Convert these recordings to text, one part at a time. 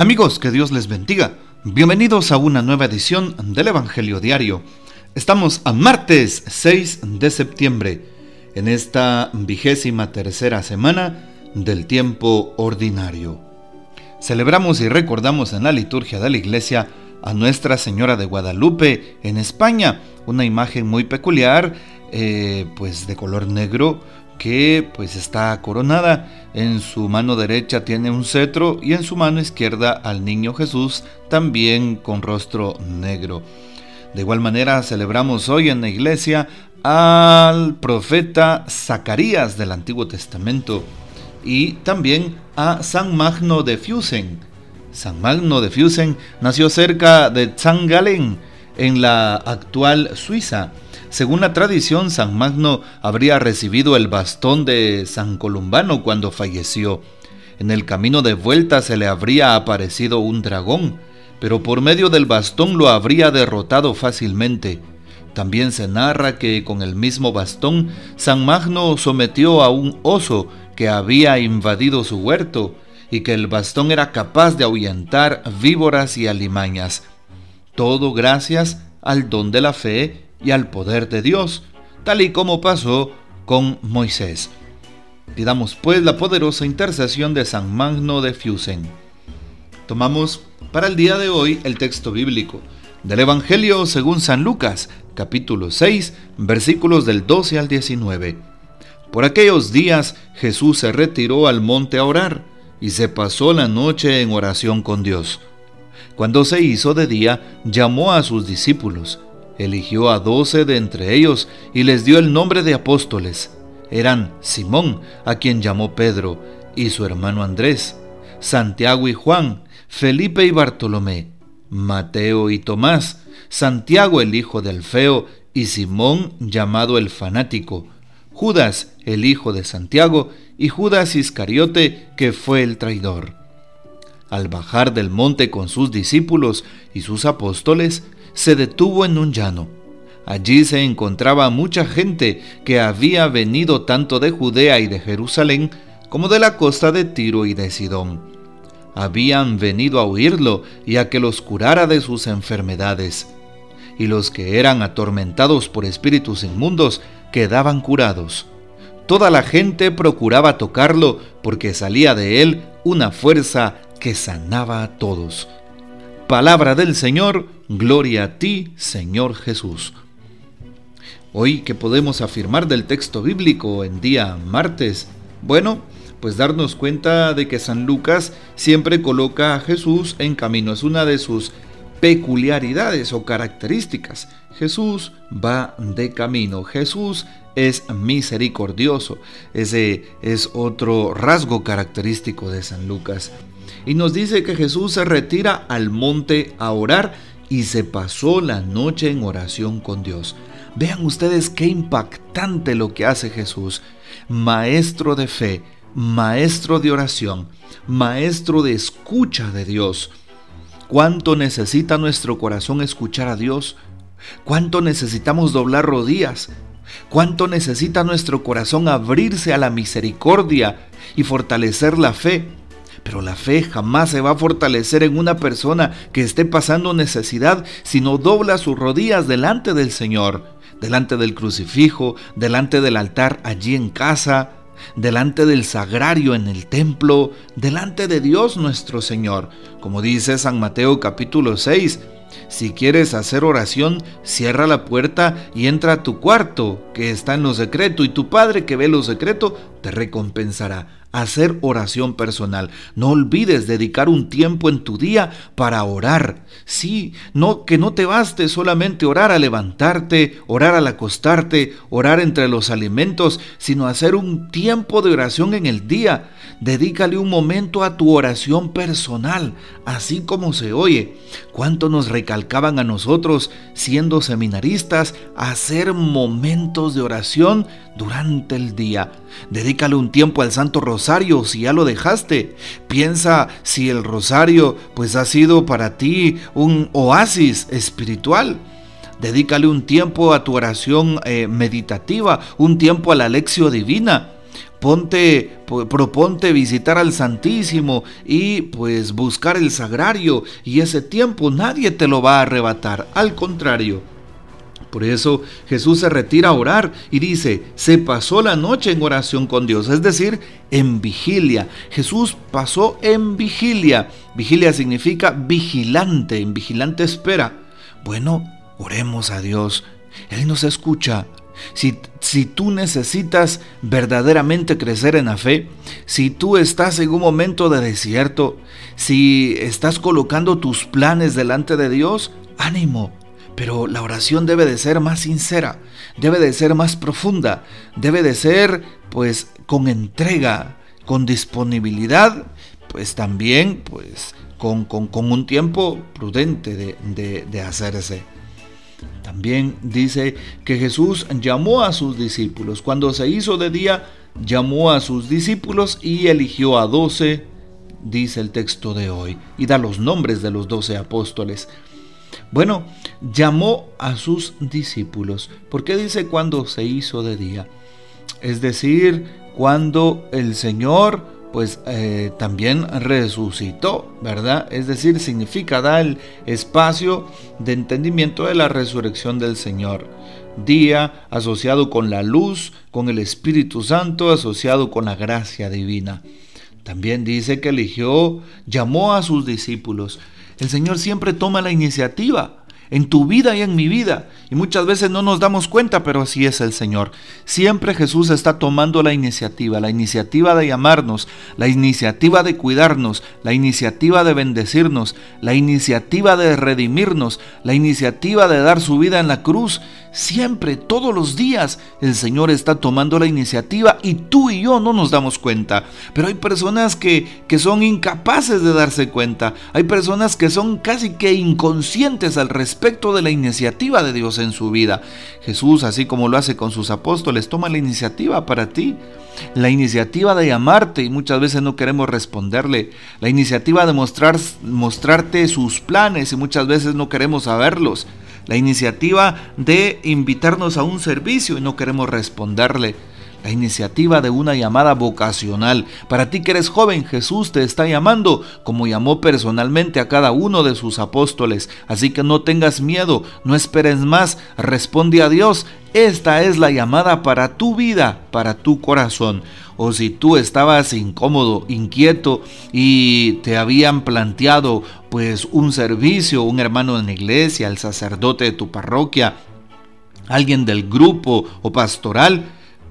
Amigos, que Dios les bendiga. Bienvenidos a una nueva edición del Evangelio Diario. Estamos a martes 6 de septiembre, en esta vigésima tercera semana del tiempo ordinario. Celebramos y recordamos en la liturgia de la iglesia a Nuestra Señora de Guadalupe en España, una imagen muy peculiar, eh, pues de color negro, que pues está coronada. En su mano derecha tiene un cetro y en su mano izquierda al niño Jesús también con rostro negro. De igual manera celebramos hoy en la iglesia al profeta Zacarías del Antiguo Testamento y también a San Magno de Fusen. San Magno de Fusen nació cerca de Zangalen en la actual Suiza según la tradición, San Magno habría recibido el bastón de San Columbano cuando falleció. En el camino de vuelta se le habría aparecido un dragón, pero por medio del bastón lo habría derrotado fácilmente. También se narra que con el mismo bastón San Magno sometió a un oso que había invadido su huerto y que el bastón era capaz de ahuyentar víboras y alimañas. Todo gracias al don de la fe y al poder de Dios, tal y como pasó con Moisés. Pidamos pues la poderosa intercesión de San Magno de Fusen. Tomamos para el día de hoy el texto bíblico del Evangelio según San Lucas, capítulo 6, versículos del 12 al 19. Por aquellos días Jesús se retiró al monte a orar y se pasó la noche en oración con Dios. Cuando se hizo de día, llamó a sus discípulos eligió a doce de entre ellos y les dio el nombre de apóstoles. Eran Simón, a quien llamó Pedro, y su hermano Andrés, Santiago y Juan, Felipe y Bartolomé, Mateo y Tomás, Santiago el hijo del Feo y Simón llamado el fanático, Judas el hijo de Santiago y Judas Iscariote que fue el traidor. Al bajar del monte con sus discípulos y sus apóstoles, se detuvo en un llano. Allí se encontraba mucha gente que había venido tanto de Judea y de Jerusalén como de la costa de Tiro y de Sidón. Habían venido a oírlo y a que los curara de sus enfermedades. Y los que eran atormentados por espíritus inmundos quedaban curados. Toda la gente procuraba tocarlo porque salía de él una fuerza que sanaba a todos. Palabra del Señor, gloria a ti, Señor Jesús. Hoy, ¿qué podemos afirmar del texto bíblico en día martes? Bueno, pues darnos cuenta de que San Lucas siempre coloca a Jesús en camino. Es una de sus peculiaridades o características. Jesús va de camino. Jesús es misericordioso. Ese es otro rasgo característico de San Lucas y nos dice que Jesús se retira al monte a orar y se pasó la noche en oración con Dios. Vean ustedes qué impactante lo que hace Jesús, maestro de fe, maestro de oración, maestro de escucha de Dios. ¿Cuánto necesita nuestro corazón escuchar a Dios? ¿Cuánto necesitamos doblar rodillas? ¿Cuánto necesita nuestro corazón abrirse a la misericordia y fortalecer la fe? Pero la fe jamás se va a fortalecer en una persona que esté pasando necesidad si no dobla sus rodillas delante del Señor, delante del crucifijo, delante del altar allí en casa, delante del sagrario en el templo, delante de Dios nuestro Señor. Como dice San Mateo capítulo 6, si quieres hacer oración, cierra la puerta y entra a tu cuarto, que está en lo secreto, y tu Padre que ve lo secreto te recompensará hacer oración personal. No olvides dedicar un tiempo en tu día para orar. Sí, no que no te baste solamente orar al levantarte, orar al acostarte, orar entre los alimentos, sino hacer un tiempo de oración en el día. Dedícale un momento a tu oración personal, así como se oye. Cuánto nos recalcaban a nosotros, siendo seminaristas, hacer momentos de oración durante el día. Dedícale un tiempo al Santo Rosario si ya lo dejaste. Piensa si el Rosario pues ha sido para ti un oasis espiritual. Dedícale un tiempo a tu oración eh, meditativa, un tiempo a la lección divina. Ponte, proponte visitar al Santísimo y pues buscar el sagrario y ese tiempo nadie te lo va a arrebatar, al contrario. Por eso Jesús se retira a orar y dice, se pasó la noche en oración con Dios, es decir, en vigilia. Jesús pasó en vigilia. Vigilia significa vigilante, en vigilante espera. Bueno, oremos a Dios. Él nos escucha. Si, tú necesitas verdaderamente crecer en la fe, si tú estás en un momento de desierto, si estás colocando tus planes delante de Dios, ánimo, pero la oración debe de ser más sincera, debe de ser más profunda, debe de ser pues con entrega, con disponibilidad, pues también pues con, un tiempo prudente de, de hacerse. También dice que Jesús llamó a sus discípulos. Cuando se hizo de día, llamó a sus discípulos y eligió a doce, dice el texto de hoy, y da los nombres de los doce apóstoles. Bueno, llamó a sus discípulos. ¿Por qué dice cuando se hizo de día? Es decir, cuando el Señor pues eh, también resucitó, ¿verdad? Es decir, significa dar el espacio de entendimiento de la resurrección del Señor. Día asociado con la luz, con el Espíritu Santo, asociado con la gracia divina. También dice que eligió, llamó a sus discípulos. El Señor siempre toma la iniciativa en tu vida y en mi vida. Y muchas veces no nos damos cuenta, pero así es el Señor. Siempre Jesús está tomando la iniciativa, la iniciativa de llamarnos, la iniciativa de cuidarnos, la iniciativa de bendecirnos, la iniciativa de redimirnos, la iniciativa de dar su vida en la cruz. Siempre, todos los días, el Señor está tomando la iniciativa y tú y yo no nos damos cuenta. Pero hay personas que, que son incapaces de darse cuenta. Hay personas que son casi que inconscientes al respecto de la iniciativa de Dios en su vida. Jesús, así como lo hace con sus apóstoles, toma la iniciativa para ti. La iniciativa de llamarte y muchas veces no queremos responderle. La iniciativa de mostrar, mostrarte sus planes y muchas veces no queremos saberlos la iniciativa de invitarnos a un servicio y no queremos responderle. La iniciativa de una llamada vocacional. Para ti que eres joven, Jesús te está llamando como llamó personalmente a cada uno de sus apóstoles. Así que no tengas miedo, no esperes más, responde a Dios. Esta es la llamada para tu vida, para tu corazón o si tú estabas incómodo, inquieto y te habían planteado pues un servicio, un hermano en la iglesia, el sacerdote de tu parroquia, alguien del grupo o pastoral,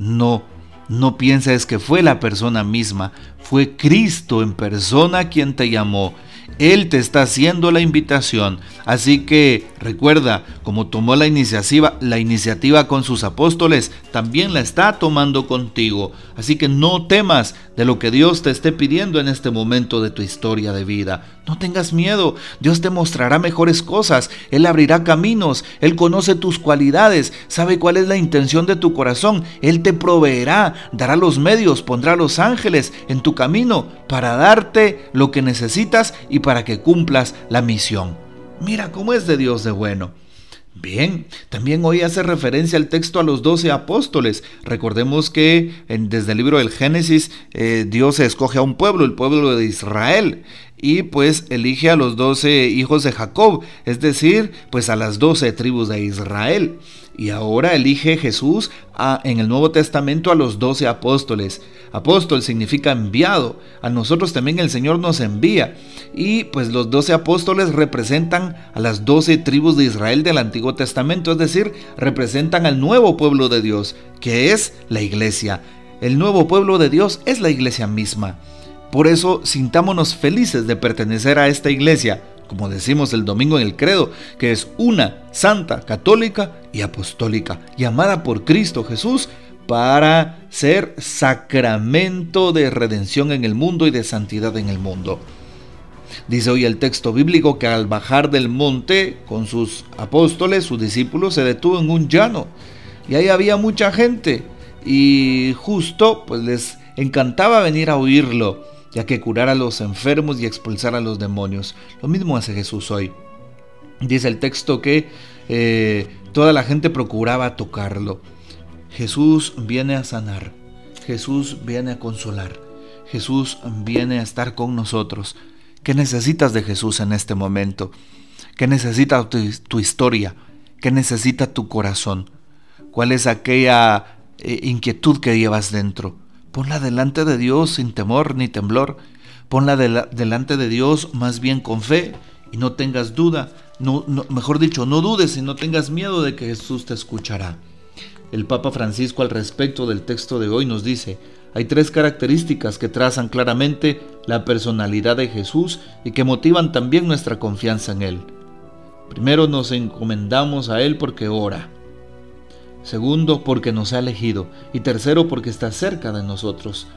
no, no pienses que fue la persona misma, fue Cristo en persona quien te llamó él te está haciendo la invitación. Así que recuerda, como tomó la iniciativa, la iniciativa con sus apóstoles, también la está tomando contigo. Así que no temas de lo que Dios te esté pidiendo en este momento de tu historia de vida. No tengas miedo, Dios te mostrará mejores cosas, Él abrirá caminos, Él conoce tus cualidades, sabe cuál es la intención de tu corazón, Él te proveerá, dará los medios, pondrá los ángeles en tu camino para darte lo que necesitas y para que cumplas la misión. Mira cómo es de Dios de bueno. Bien, también hoy hace referencia al texto a los doce apóstoles. Recordemos que desde el libro del Génesis eh, Dios escoge a un pueblo, el pueblo de Israel, y pues elige a los doce hijos de Jacob, es decir, pues a las doce tribus de Israel. Y ahora elige Jesús a, en el Nuevo Testamento a los doce apóstoles. Apóstol significa enviado. A nosotros también el Señor nos envía. Y pues los doce apóstoles representan a las doce tribus de Israel del Antiguo Testamento, es decir, representan al nuevo pueblo de Dios, que es la iglesia. El nuevo pueblo de Dios es la iglesia misma. Por eso sintámonos felices de pertenecer a esta iglesia, como decimos el domingo en el credo, que es una, santa, católica y apostólica, llamada por Cristo Jesús para ser sacramento de redención en el mundo y de santidad en el mundo. Dice hoy el texto bíblico que al bajar del monte con sus apóstoles, sus discípulos, se detuvo en un llano y ahí había mucha gente y justo pues les encantaba venir a oírlo ya que curar a los enfermos y expulsar a los demonios. Lo mismo hace Jesús hoy. Dice el texto que eh, toda la gente procuraba tocarlo. Jesús viene a sanar. Jesús viene a consolar. Jesús viene a estar con nosotros. ¿Qué necesitas de Jesús en este momento? ¿Qué necesita tu, historia? ¿Qué necesita tu corazón? ¿Cuál es aquella eh, inquietud que llevas dentro? Ponla delante de Dios sin temor ni temblor. Ponla delante de Dios más bien con fe y no tengas duda. No, mejor dicho, no dudes y no tengas miedo de que Jesús te escuchará. El Papa Francisco al respecto del texto de hoy nos dice, hay tres características que trazan claramente la personalidad de Jesús y que motivan también nuestra confianza en Él. Primero nos encomendamos a Él porque ora. Segundo, porque nos ha elegido. Y tercero, porque está cerca de nosotros.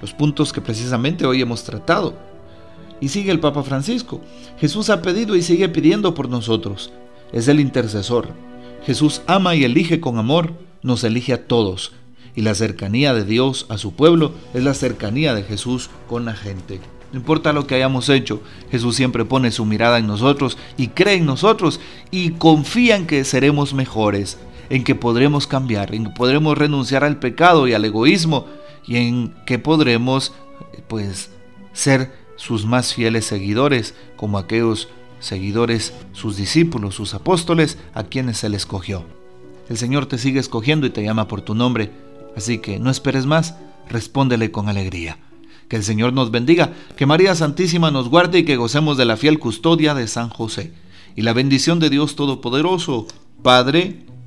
Los puntos que precisamente hoy hemos tratado. Y sigue el Papa Francisco. Jesús ha pedido y sigue pidiendo por nosotros. Es el intercesor. Jesús ama y elige con amor, nos elige a todos. Y la cercanía de Dios a su pueblo es la cercanía de Jesús con la gente. No importa lo que hayamos hecho, Jesús siempre pone su mirada en nosotros y cree en nosotros y confía en que seremos mejores, en que podremos cambiar, en que podremos renunciar al pecado y al egoísmo y en que podremos pues ser sus más fieles seguidores como aquellos seguidores, sus discípulos, sus apóstoles a quienes Él escogió. El Señor te sigue escogiendo y te llama por tu nombre, así que no esperes más, respóndele con alegría. Que el Señor nos bendiga, que María Santísima nos guarde y que gocemos de la fiel custodia de San José. Y la bendición de Dios Todopoderoso, Padre,